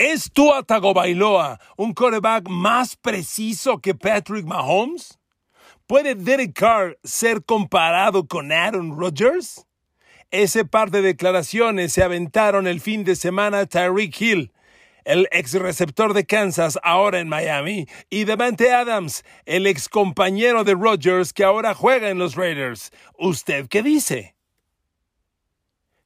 ¿Es Tua Tagovailoa un quarterback más preciso que Patrick Mahomes? ¿Puede Derek Carr ser comparado con Aaron Rodgers? Ese par de declaraciones se aventaron el fin de semana Tyreek Hill, el ex receptor de Kansas, ahora en Miami, y Devante Adams, el ex compañero de Rodgers que ahora juega en los Raiders. ¿Usted qué dice?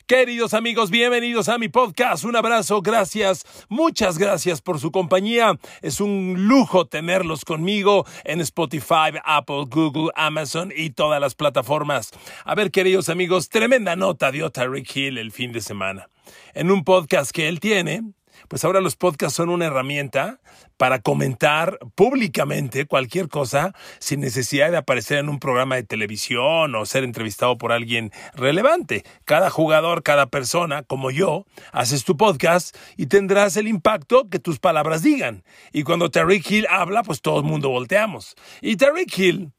Queridos amigos, bienvenidos a mi podcast. Un abrazo, gracias, muchas gracias por su compañía. Es un lujo tenerlos conmigo en Spotify, Apple, Google, Amazon y todas las plataformas. A ver, queridos amigos, tremenda nota dio Tyreek Hill el fin de semana. En un podcast que él tiene, pues ahora los podcasts son una herramienta para comentar públicamente cualquier cosa sin necesidad de aparecer en un programa de televisión o ser entrevistado por alguien relevante. Cada jugador, cada persona, como yo, haces tu podcast y tendrás el impacto que tus palabras digan. Y cuando Tariq Hill habla, pues todo el mundo volteamos. Y Tariq Hill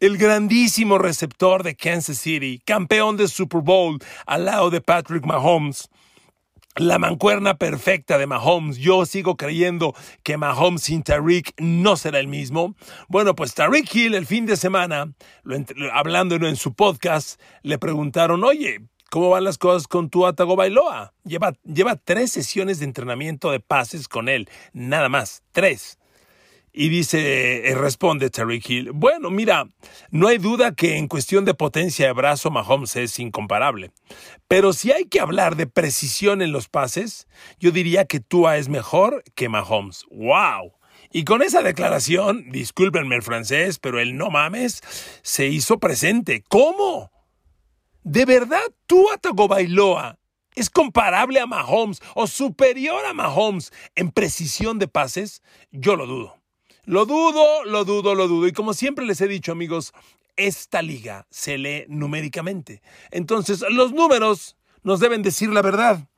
el grandísimo receptor de Kansas City, campeón de Super Bowl al lado de Patrick Mahomes, la mancuerna perfecta de Mahomes. Yo sigo creyendo que Mahomes sin Tariq no será el mismo. Bueno, pues Tariq Hill el fin de semana, hablando en su podcast, le preguntaron, oye, ¿cómo van las cosas con tu Atago Bailoa? Lleva, lleva tres sesiones de entrenamiento de pases con él, nada más, tres. Y dice, eh, responde Terry Hill, bueno, mira, no hay duda que en cuestión de potencia de brazo Mahomes es incomparable. Pero si hay que hablar de precisión en los pases, yo diría que Tua es mejor que Mahomes. ¡Wow! Y con esa declaración, discúlpenme el francés, pero el no mames se hizo presente. ¿Cómo? ¿De verdad Tua Tagovailoa es comparable a Mahomes o superior a Mahomes en precisión de pases? Yo lo dudo. Lo dudo, lo dudo, lo dudo. Y como siempre les he dicho, amigos, esta liga se lee numéricamente. Entonces, los números nos deben decir la verdad.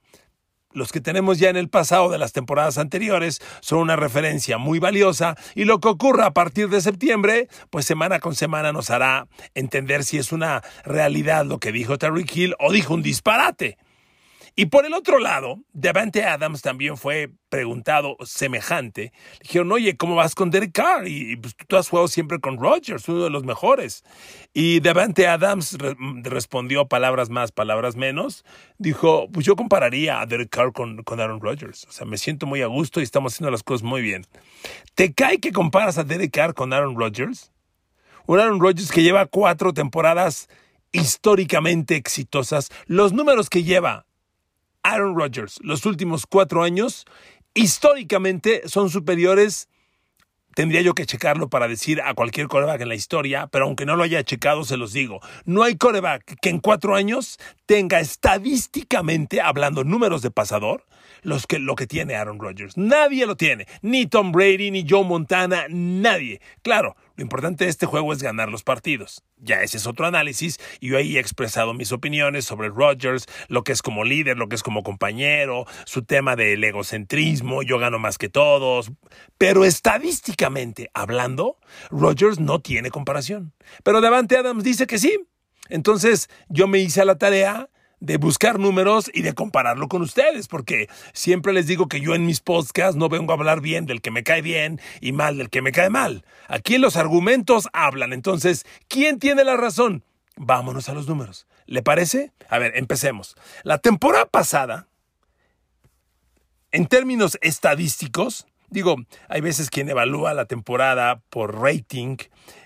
Los que tenemos ya en el pasado de las temporadas anteriores son una referencia muy valiosa y lo que ocurra a partir de septiembre, pues semana con semana nos hará entender si es una realidad lo que dijo Terry Hill o dijo un disparate. Y por el otro lado, Devante Adams también fue preguntado semejante. Le dijeron, oye, ¿cómo vas con Derek Carr? Y, pues, tú has jugado siempre con Rodgers, uno de los mejores. Y Devante Adams respondió palabras más, palabras menos. Dijo, pues yo compararía a Derek Carr con, con Aaron Rodgers. O sea, me siento muy a gusto y estamos haciendo las cosas muy bien. ¿Te cae que comparas a Derek Carr con Aaron Rodgers? Un Aaron Rodgers que lleva cuatro temporadas históricamente exitosas. Los números que lleva Aaron Rodgers los últimos cuatro años históricamente son superiores. Tendría yo que checarlo para decir a cualquier coreback en la historia, pero aunque no lo haya checado, se los digo. No hay coreback que en cuatro años tenga estadísticamente, hablando números de pasador, los que, lo que tiene Aaron Rodgers. Nadie lo tiene. Ni Tom Brady, ni Joe Montana, nadie. Claro, lo importante de este juego es ganar los partidos. Ya ese es otro análisis y yo ahí he expresado mis opiniones sobre Rodgers, lo que es como líder, lo que es como compañero, su tema del egocentrismo, yo gano más que todos. Pero estadísticamente hablando, Rodgers no tiene comparación. Pero Davante Adams dice que sí. Entonces yo me hice a la tarea de buscar números y de compararlo con ustedes, porque siempre les digo que yo en mis podcasts no vengo a hablar bien del que me cae bien y mal del que me cae mal. Aquí los argumentos hablan. Entonces, ¿quién tiene la razón? Vámonos a los números. ¿Le parece? A ver, empecemos. La temporada pasada, en términos estadísticos, digo, hay veces quien evalúa la temporada por rating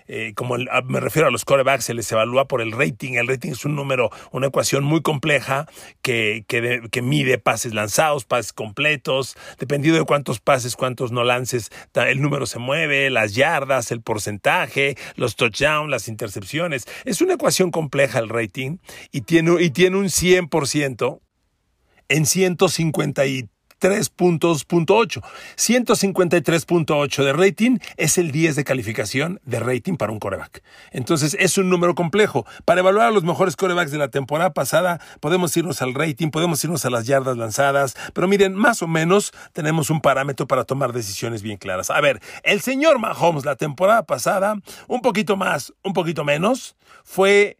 eh, como me refiero a los corebacks, se les evalúa por el rating. El rating es un número, una ecuación muy compleja que, que, mide pases lanzados, pases completos, dependiendo de cuántos pases, cuántos no lances, el número se mueve, las yardas, el porcentaje, los touchdowns, las intercepciones. Es una ecuación compleja el rating y tiene, y tiene un 100% en 153 puntos.8. 153.8 de rating es el 10 de calificación de rating para un coreback. Entonces es un número complejo. Para evaluar a los mejores corebacks de la temporada pasada, podemos irnos al rating, podemos irnos a las yardas lanzadas, pero miren, más o menos tenemos un parámetro para tomar decisiones bien claras. A ver, el señor Mahomes la temporada pasada, un poquito más, un poquito menos, fue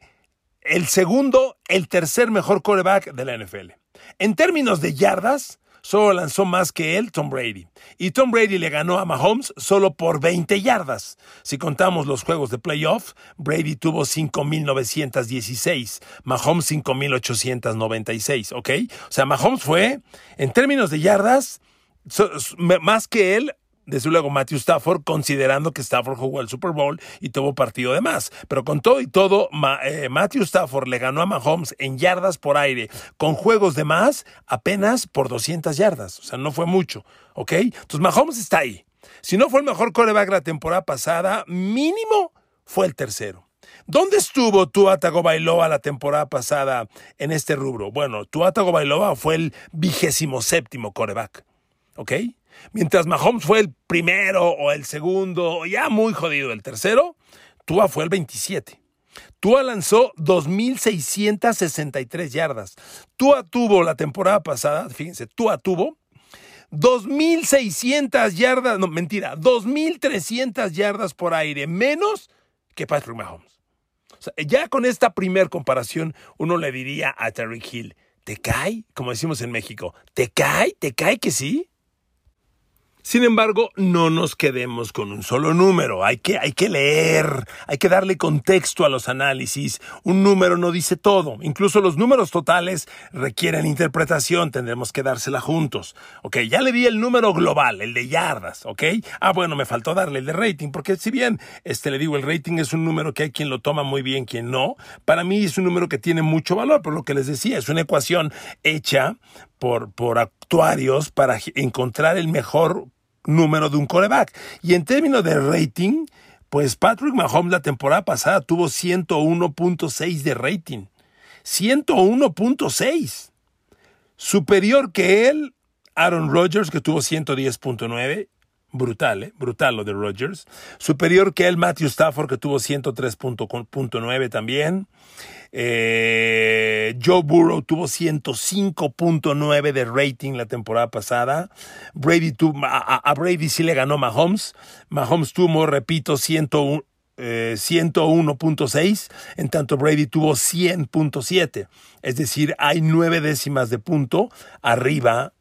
el segundo, el tercer mejor coreback de la NFL. En términos de yardas, solo lanzó más que él Tom Brady. Y Tom Brady le ganó a Mahomes solo por 20 yardas. Si contamos los juegos de playoff, Brady tuvo 5.916, Mahomes 5.896, ¿ok? O sea, Mahomes fue, en términos de yardas, más que él desde luego Matthew Stafford, considerando que Stafford jugó el Super Bowl y tuvo partido de más. Pero con todo y todo, eh, Matthew Stafford le ganó a Mahomes en yardas por aire, con juegos de más, apenas por 200 yardas. O sea, no fue mucho, ¿ok? Entonces Mahomes está ahí. Si no fue el mejor coreback la temporada pasada, mínimo fue el tercero. ¿Dónde estuvo Tua Tagovailoa la temporada pasada en este rubro? Bueno, Tua Tagovailoa fue el vigésimo séptimo coreback, ¿ok? Mientras Mahomes fue el primero o el segundo, ya muy jodido el tercero, Tua fue el 27. Tua lanzó 2.663 yardas. Tua tuvo la temporada pasada, fíjense, Tua tuvo 2.600 yardas, no, mentira, 2.300 yardas por aire, menos que Patrick Mahomes. ya con esta primer comparación, uno le diría a Terry Hill, ¿te cae? Como decimos en México, ¿te cae? ¿Te cae que sí? Sin embargo, no nos quedemos con un solo número. Hay que, hay que leer, hay que darle contexto a los análisis. Un número no dice todo. Incluso los números totales requieren interpretación. Tendremos que dársela juntos. Ok, ya le di el número global, el de yardas. Ok. Ah, bueno, me faltó darle el de rating, porque si bien este le digo, el rating es un número que hay quien lo toma muy bien, quien no. Para mí es un número que tiene mucho valor, por lo que les decía, es una ecuación hecha por, por actuarios para encontrar el mejor número de un coreback. Y en términos de rating, pues Patrick Mahomes la temporada pasada tuvo 101.6 de rating. 101.6. Superior que él, Aaron Rodgers, que tuvo 110.9. Brutal, ¿eh? Brutal lo de Rodgers. Superior que él, Matthew Stafford, que tuvo 103.9 también. Eh, Joe Burrow tuvo 105.9 de rating la temporada pasada. Brady tuvo, a, Brady sí le ganó Mahomes. Mahomes tuvo, repito, 101. 101.6, eh, en tanto Brady tuvo 100.7. Es decir, hay nueve décimas de punto arriba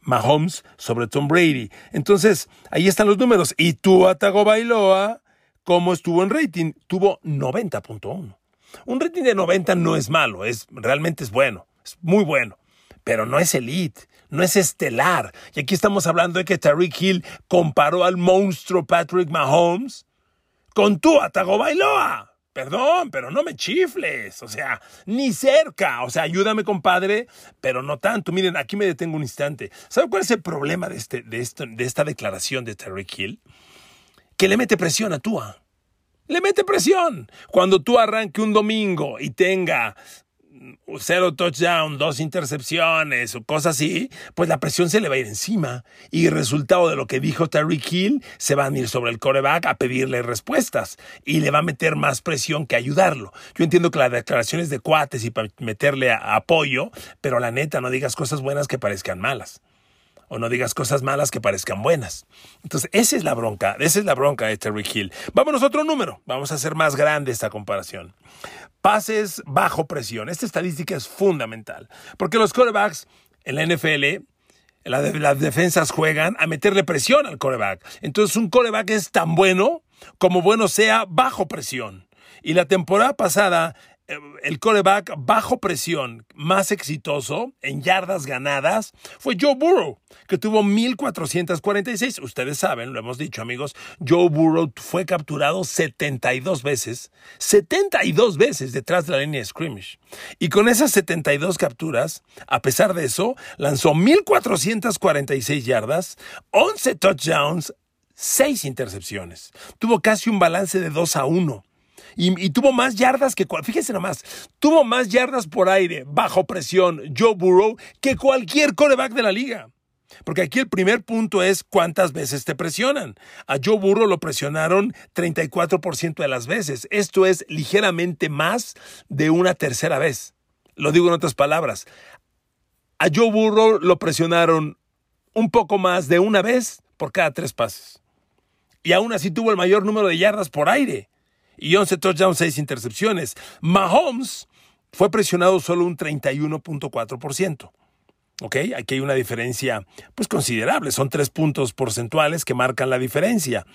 Mahomes sobre Tom Brady. Entonces, ahí están los números. Y Tua Tagovailoa, ¿cómo estuvo en rating? Tuvo 90.1. Un rating de 90 no es malo, es, realmente es bueno, es muy bueno, pero no es elite, no es estelar. Y aquí estamos hablando de que Tariq Hill comparó al monstruo Patrick Mahomes con Tua Tagovailoa. Perdón, pero no me chifles, o sea, ni cerca, o sea, ayúdame compadre, pero no tanto. Miren, aquí me detengo un instante. ¿Saben cuál es el problema de, este, de, esto, de esta declaración de Tariq Hill? Que le mete presión a Tua le mete presión. Cuando tú arranque un domingo y tenga cero touchdown, dos intercepciones o cosas así, pues la presión se le va a ir encima. Y el resultado de lo que dijo Terry Hill, se van a ir sobre el coreback a pedirle respuestas y le va a meter más presión que ayudarlo. Yo entiendo que la declaración es de cuates y para meterle apoyo, pero la neta, no digas cosas buenas que parezcan malas o no digas cosas malas que parezcan buenas. Entonces, esa es la bronca, esa es la bronca de Terry Hill. Vámonos a otro número, vamos a hacer más grande esta comparación. Pases bajo presión. Esta estadística es fundamental, porque los corebacks en la NFL las defensas juegan a meterle presión al coreback. Entonces un coreback es tan bueno como bueno sea bajo presión. Y la temporada pasada el coreback bajo presión más exitoso en yardas ganadas fue Joe Burrow, que tuvo 1446. Ustedes saben, lo hemos dicho amigos, Joe Burrow fue capturado 72 veces, 72 veces detrás de la línea de scrimmage. Y con esas 72 capturas, a pesar de eso, lanzó 1446 yardas, 11 touchdowns, 6 intercepciones. Tuvo casi un balance de 2 a 1 Y, tuvo más yardas que, fíjense nomás, tuvo más yardas por aire, bajo presión, Joe Burrow, que cualquier coreback de la liga. Porque aquí el primer punto es cuántas veces te presionan. A Joe Burrow lo presionaron 34% de las veces. Esto es ligeramente más de una tercera vez. Lo digo en otras palabras. A Joe Burrow lo presionaron un poco más de una vez por cada tres pases. Y aún así tuvo el mayor número de yardas por aire. Y 11 touchdowns, 6 intercepciones. Mahomes fue presionado solo un 31.4%. ¿Ok? Aquí hay una diferencia pues considerable. Son tres puntos porcentuales que marcan la diferencia.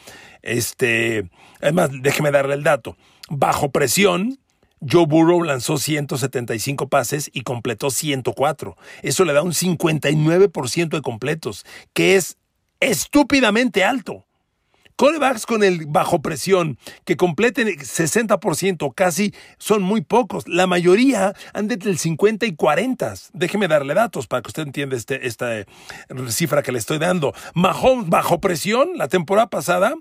Este, además, déjeme darle el dato. Bajo presión, Joe Burrow lanzó 175 pases y completó 104. Eso le da un 59% de completos, que es estúpidamente alto. Corebacks con el bajo presión que completen 60%, casi son muy pocos. La mayoría andan entre el 50 y 40. Déjeme darle datos para que usted entienda este, esta eh, cifra que le estoy dando. Mahomes bajo presión la temporada pasada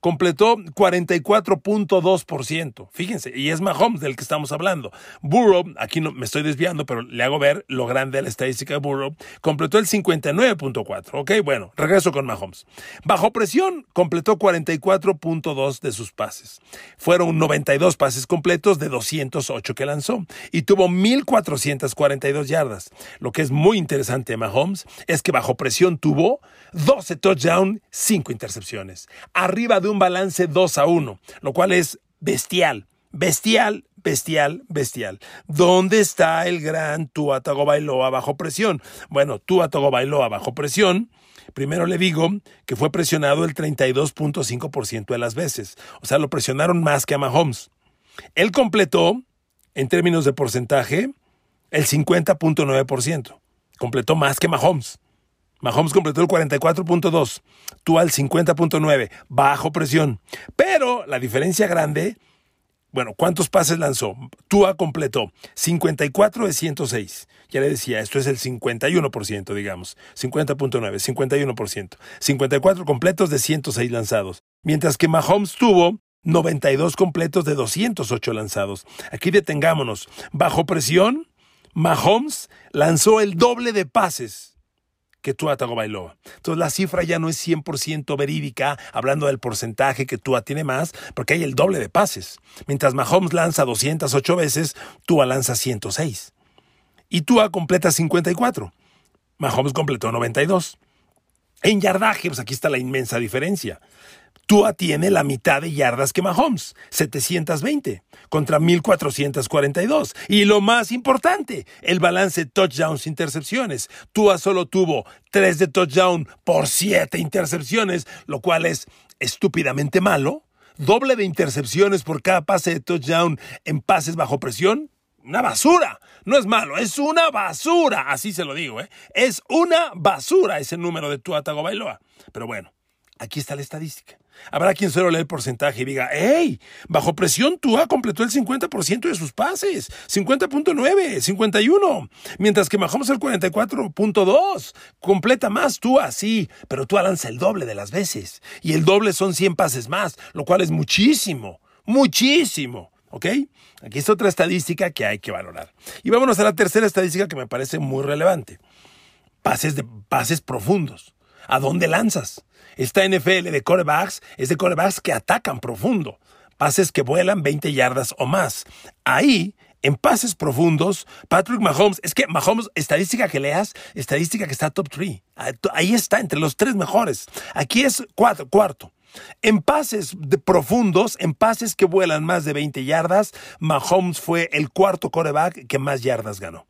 completó 44.2%. Fíjense, y es Mahomes del que estamos hablando. Burrow, aquí no me estoy desviando, pero le hago ver lo grande de la estadística de Burrow, completó el 59.4. Ok, bueno, regreso con Mahomes. Bajo presión, completó 44.2 de sus pases. Fueron 92 pases completos de 208 que lanzó y tuvo 1.442 yardas. Lo que es muy interesante de Mahomes es que bajo presión tuvo 12 touchdowns, 5 intercepciones. Arriba un balance 2 a 1, lo cual es bestial, bestial, bestial, bestial. ¿Dónde está el gran Tua Tagovailoa bajo presión? Bueno, Tua Tagovailoa bajo presión. Primero le digo que fue presionado el 32.5% de las veces. O sea, lo presionaron más que a Mahomes. Él completó, en términos de porcentaje, el 50.9%. Completó más que Mahomes. Mahomes completó el 44.2, tú al 50.9, bajo presión. Pero la diferencia grande, bueno, ¿cuántos pases lanzó? Tua completó 54 de 106. Ya le decía, esto es el 51%, digamos. 50.9, 51%. 54 completos de 106 lanzados. Mientras que Mahomes tuvo 92 completos de 208 lanzados. Aquí detengámonos. Bajo presión, Mahomes lanzó el doble de pases que Tua Tagovailoa. Entonces la cifra ya no es 100% verídica, hablando del porcentaje que Tua tiene más, porque hay el doble de pases. Mientras Mahomes lanza 208 veces, Tua lanza 106. Y Tua completa 54. Mahomes completó 92. En yardaje, pues aquí está la inmensa diferencia. Tua tiene la mitad de yardas que Mahomes, 720 contra 1442. Y lo más importante, el balance touchdowns intercepciones. Tua solo tuvo 3 de touchdown por 7 intercepciones, lo cual es estúpidamente malo. Doble de intercepciones por cada pase de touchdown en pases bajo presión. Una basura. No es malo, es una basura. Así se lo digo, ¿eh? Es una basura ese número de Tua Tagovailoa. Pero bueno, aquí está la estadística. Habrá quien solo lee el porcentaje y diga, ¡Ey! Bajo presión Tua completó el 50% de sus pases. 50.9, 51. Mientras que Mahomes el 44.2. Completa más Tua, sí, pero Tua lanza el doble de las veces. Y el doble son 100 pases más, lo cual es muchísimo, muchísimo. ¿Ok? Aquí está otra estadística que hay que valorar. Y vámonos a la tercera estadística que me parece muy relevante. Pases, de, pases profundos. ¿A dónde lanzas? Esta NFL de corebacks es de corebacks que atacan profundo. Pases que vuelan 20 yardas o más. Ahí, en pases profundos, Patrick Mahomes, es que Mahomes, estadística que leas, estadística que está top 3. Ahí está, entre los tres mejores. Aquí es cuarto. En pases de profundos, en pases que vuelan más de 20 yardas, Mahomes fue el cuarto coreback que más yardas ganó.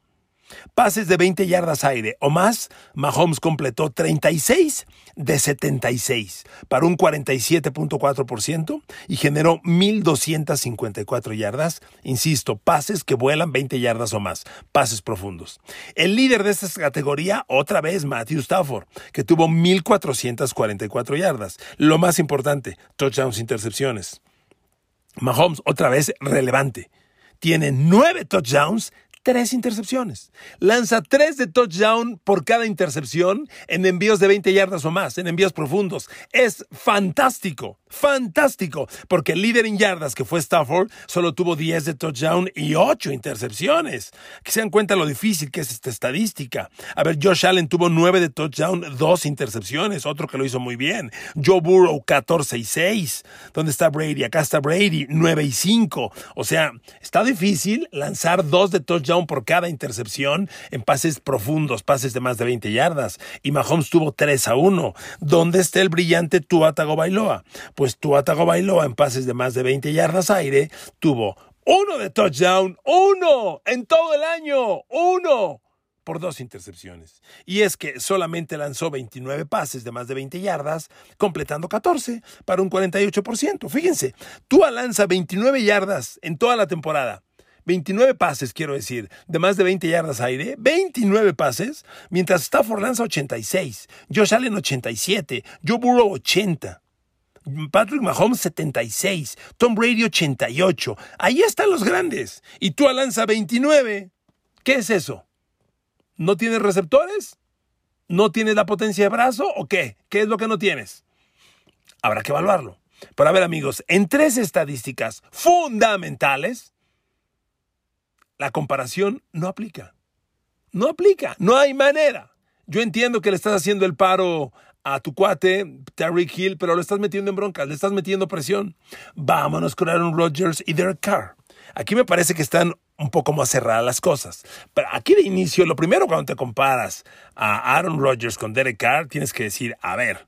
Pases de 20 yardas aire o más, Mahomes completó 36 de 76 para un 47.4% y generó 1.254 yardas. Insisto, pases que vuelan 20 yardas o más, pases profundos. El líder de esta categoría, otra vez, Matthew Stafford, que tuvo 1.444 yardas. Lo más importante, touchdowns, intercepciones. Mahomes, otra vez, relevante. Tiene nueve touchdowns, tres intercepciones. Lanza tres de touchdown por cada intercepción en envíos de 20 yardas o más, en envíos profundos. Es fantástico, fantástico, porque el líder en yardas, que fue Stafford, solo tuvo 10 de touchdown y 8 intercepciones. Que se dan cuenta lo difícil que es esta estadística. A ver, Josh Allen tuvo 9 de touchdown, 2 intercepciones, otro que lo hizo muy bien. Joe Burrow 14 y 6. ¿Dónde está Brady? Acá está Brady 9 y 5. O sea, está difícil lanzar 2 de touchdown por cada intercepción en pases profundos, pases de más de 20 yardas. Y Mahomes tuvo 3 a 1. ¿Dónde está el brillante Tua Tagovailoa? Pues Tua Tagovailoa en pases de más de 20 yardas aire tuvo uno de touchdown, uno en todo el año, uno por dos intercepciones. Y es que solamente lanzó 29 pases de más de 20 yardas, completando 14 para un 48%. Fíjense, Tua lanza 29 yardas en toda la temporada. 29 pases, quiero decir, de más de 20 yardas aire, 29 pases, mientras Stafford lanza 86, Josh Allen 87, Joe Burrow 80. Patrick Mahomes 76, Tom Brady 88. Ahí están los grandes. Y tú lanza 29. ¿Qué es eso? ¿No tienes receptores? ¿No tienes la potencia de brazo o qué? ¿Qué es lo que no tienes? Habrá que evaluarlo. Pero a ver amigos, en tres estadísticas fundamentales, la comparación no aplica. No aplica, no hay manera. Yo entiendo que le estás haciendo el paro a tu cuate, Terry Hill, pero lo estás metiendo en broncas, le estás metiendo presión. Vámonos con Aaron Rodgers y Derek Carr. Aquí me parece que están un poco más cerradas las cosas. Pero aquí de inicio, lo primero cuando te comparas a Aaron Rodgers con Derek Carr, tienes que decir, a ver,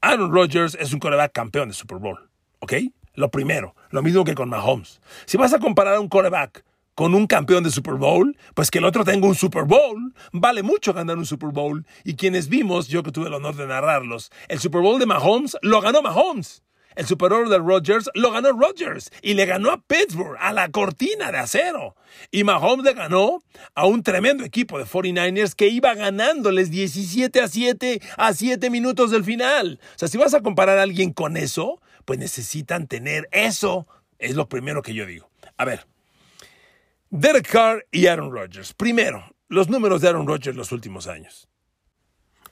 Aaron Rodgers es un coreback campeón de Super Bowl, ¿ok? Lo primero, lo mismo que con Mahomes. Si vas a comparar a un coreback con un campeón de Super Bowl, pues que el otro tenga un Super Bowl. Vale mucho ganar un Super Bowl. Y quienes vimos, yo que tuve el honor de narrarlos, el Super Bowl de Mahomes lo ganó Mahomes. El Super Bowl de Rodgers lo ganó Rodgers y le ganó a Pittsburgh, a la cortina de acero. Y Mahomes le ganó a un tremendo equipo de 49ers que iba ganándoles 17 a 7 a 7 minutos del final. O sea, si vas a comparar a alguien con eso, pues necesitan tener eso. Es lo primero que yo digo. A ver, Derek Carr y Aaron Rodgers. Primero, los números de Aaron Rodgers los últimos años.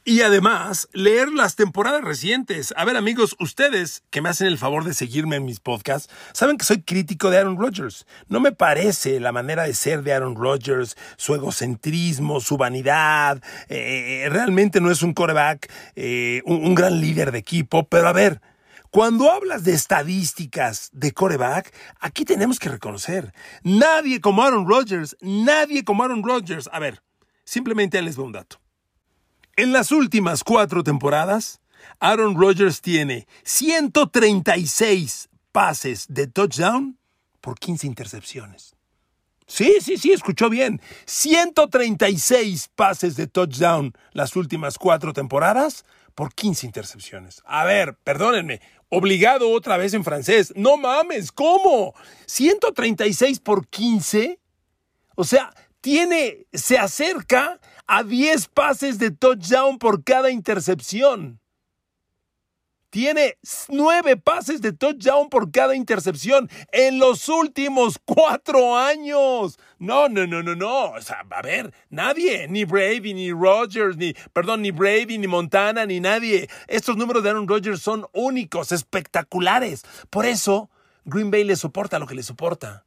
Y además, leer las temporadas recientes. A ver, amigos, ustedes que me hacen el favor de seguirme en mis podcasts, saben que soy crítico de Aaron Rodgers. No me parece la manera de ser de Aaron Rodgers, su egocentrismo, su vanidad. Eh, realmente no es un coreback, eh, un gran líder de equipo, pero a ver, cuando hablas de estadísticas de coreback, aquí tenemos que reconocer, nadie como Aaron Rodgers, nadie como Aaron Rodgers. A ver, simplemente les doy un dato. En las últimas cuatro temporadas, Aaron Rodgers tiene 136 pases de touchdown por 15 intercepciones. Sí, sí, sí, escuchó bien. 136 pases de touchdown las últimas cuatro temporadas por 15 intercepciones. A ver, perdónenme, obligado otra vez en francés. No mames, ¿cómo? 136 por 15. O sea, tiene, se acerca a 10 pases de touchdown por cada intercepción. Tiene nueve pases de touchdown por cada intercepción en los últimos cuatro años. No, no, no, no, no. O sea, a ver, nadie, ni Brady, ni Rodgers, ni, perdón, ni Brady, ni Montana, ni nadie. Estos números de Aaron Rodgers son únicos, espectaculares. Por eso, Green Bay le soporta lo que le soporta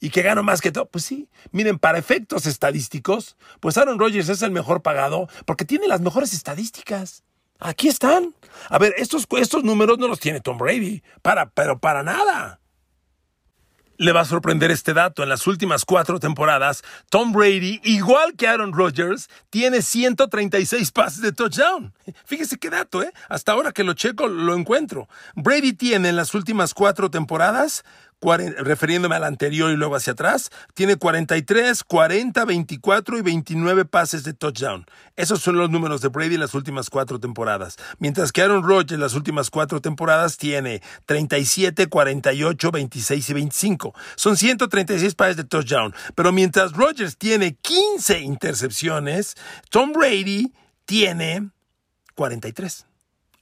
y que gano más que todo. Pues sí, miren, para efectos estadísticos, pues Aaron Rodgers es el mejor pagado porque tiene las mejores estadísticas. Aquí están. A ver, estos, estos números no los tiene Tom Brady. Para, pero para nada. Le va a sorprender este dato. En las últimas cuatro temporadas, Tom Brady, igual que Aaron Rodgers, tiene 136 pases de touchdown. Fíjese qué dato, ¿eh? Hasta ahora que lo checo, lo encuentro. Brady tiene en las últimas cuatro temporadas refiriéndome al anterior y luego hacia atrás, tiene 43, 40, 24 y 29 pases de touchdown. Esos son los números de Brady en las últimas cuatro temporadas. Mientras que Aaron Rodgers en las últimas cuatro temporadas tiene 37, 48, 26 y 25. Son 136 pases de touchdown. Pero mientras Rodgers tiene 15 intercepciones, Tom Brady tiene 43.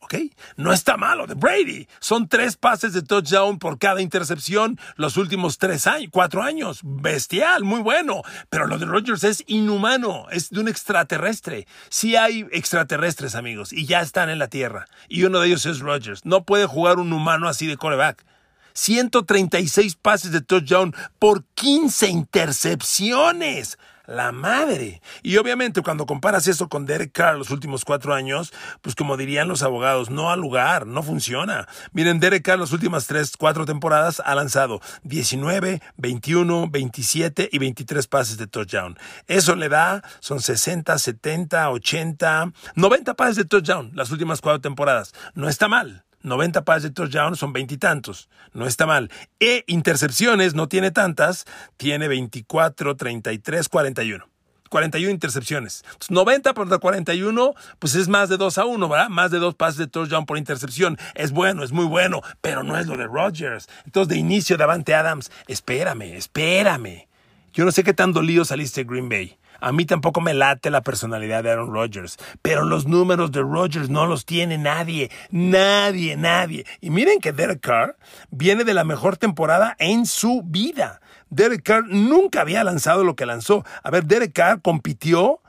¿Ok? No está malo de Brady. Son tres pases de touchdown por cada intercepción los últimos tres años, cuatro años. Bestial, muy bueno. Pero lo de Rodgers es inhumano, es de un extraterrestre. Sí hay extraterrestres, amigos, y ya están en la Tierra. Y uno de ellos es Rodgers. No puede jugar un humano así de coreback. 136 pases de touchdown por 15 intercepciones. La madre. Y obviamente cuando comparas eso con Derek Carr los últimos cuatro años, pues como dirían los abogados, no al lugar, no funciona. Miren, Derek Carr las últimas tres, cuatro temporadas ha lanzado 19, 21, 27 y 23 pases de touchdown. Eso le da, son 60, 70, 80, 90 pases de touchdown las últimas cuatro temporadas. No está mal. 90 pases de touchdown son veintitantos. No está mal. E intercepciones no tiene tantas, tiene 24, 33, 41. 41 intercepciones. 90 por 41, pues es más de 2 a 1, ¿verdad? Más de dos pases de touchdown por intercepción. Es bueno, es muy bueno, pero no es lo de Rodgers. Entonces, de inicio, Davante Adams, espérame, espérame. Yo no sé qué tan dolido saliste Green Bay. A mí tampoco me late la personalidad de Aaron Rodgers, pero los números de Rodgers no los tiene nadie, nadie, nadie. Y miren que Derek Carr viene de la mejor temporada en su vida. Derek Carr nunca había lanzado lo que lanzó. A ver, Derek Carr compitió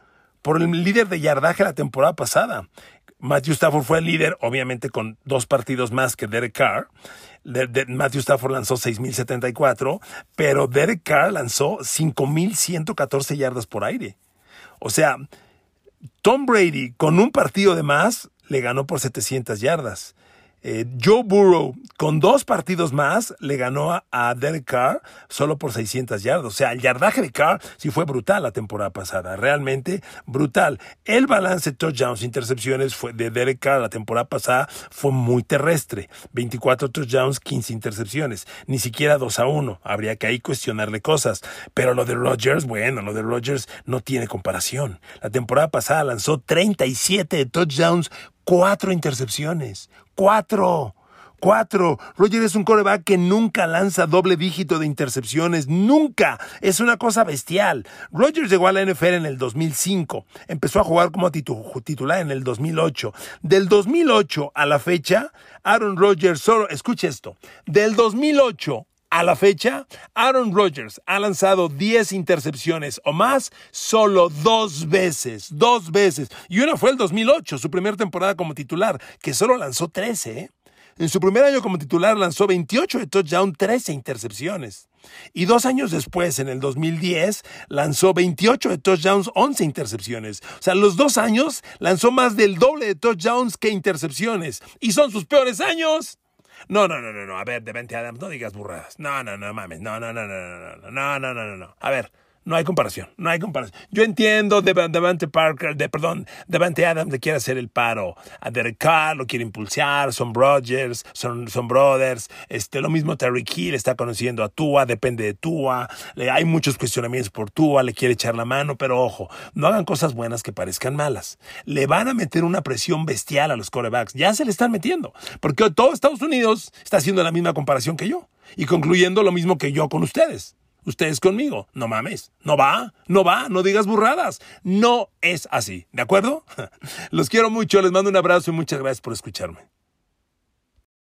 por el líder de yardaje la temporada pasada. Matthew Stafford fue el líder, obviamente con dos partidos más que Derek Carr. Matthew Stafford lanzó 6.074, pero Derek Carr lanzó 5.114 yardas por aire. O sea, Tom Brady con un partido de más le ganó por 700 yardas. Eh, Joe Burrow, con dos partidos más, le ganó a, Derek Carr solo por 600 yardas. O sea, el yardaje de Carr sí fue brutal la temporada pasada, realmente brutal. El balance touchdowns, intercepciones fue de Derek Carr la temporada pasada fue muy terrestre. 24 touchdowns, 15 intercepciones. Ni siquiera 2 a 1. Habría que ahí cuestionarle cosas. Pero lo de Rodgers, bueno, lo de Rodgers no tiene comparación. La temporada pasada lanzó 37 touchdowns, cuatro intercepciones. Cuatro. Cuatro. Roger es un coreback que nunca lanza doble dígito de intercepciones. Nunca. Es una cosa bestial. Rogers llegó a la NFL en el 2005. Empezó a jugar como titular en el 2008. Del 2008 a la fecha, Aaron Rodgers solo, escuche esto, del 2008 a la fecha, Aaron Rodgers ha lanzado 10 intercepciones o más solo dos veces, dos veces. Y una fue el 2008, su primera temporada como titular, que solo lanzó 13. ¿eh? En su primer año como titular lanzó 28 de touchdown, 13 intercepciones. Y dos años después, en el 2010, lanzó 28 de touchdowns, 11 intercepciones. O sea, los dos años lanzó más del doble de touchdowns que intercepciones. Y son sus peores años. No, no, no, no, no. A ver, Devante Adams, no digas burradas. No, no, no, mames. No, no, no, no, no, no, no, no, no, no, no. A ver, no hay comparación, no hay comparación. Yo entiendo de Devante Parker, de, perdón, Devante Adams le quiere hacer el paro. A Derek Carr lo quiere impulsar, son Rogers, son, brothers. Este, lo mismo Terry Hill está conociendo a Tua, depende de Tua. hay muchos cuestionamientos por Tua, le quiere echar la mano, pero ojo, no hagan cosas buenas que parezcan malas. Le van a meter una presión bestial a los corebacks. Ya se le están metiendo, porque todo Estados Unidos está haciendo la misma comparación que yo y concluyendo lo mismo que yo con ustedes ustedes conmigo. No mames, no va, no va, no digas burradas. No es así, ¿de acuerdo? Los quiero mucho, les mando un abrazo y muchas gracias por escucharme.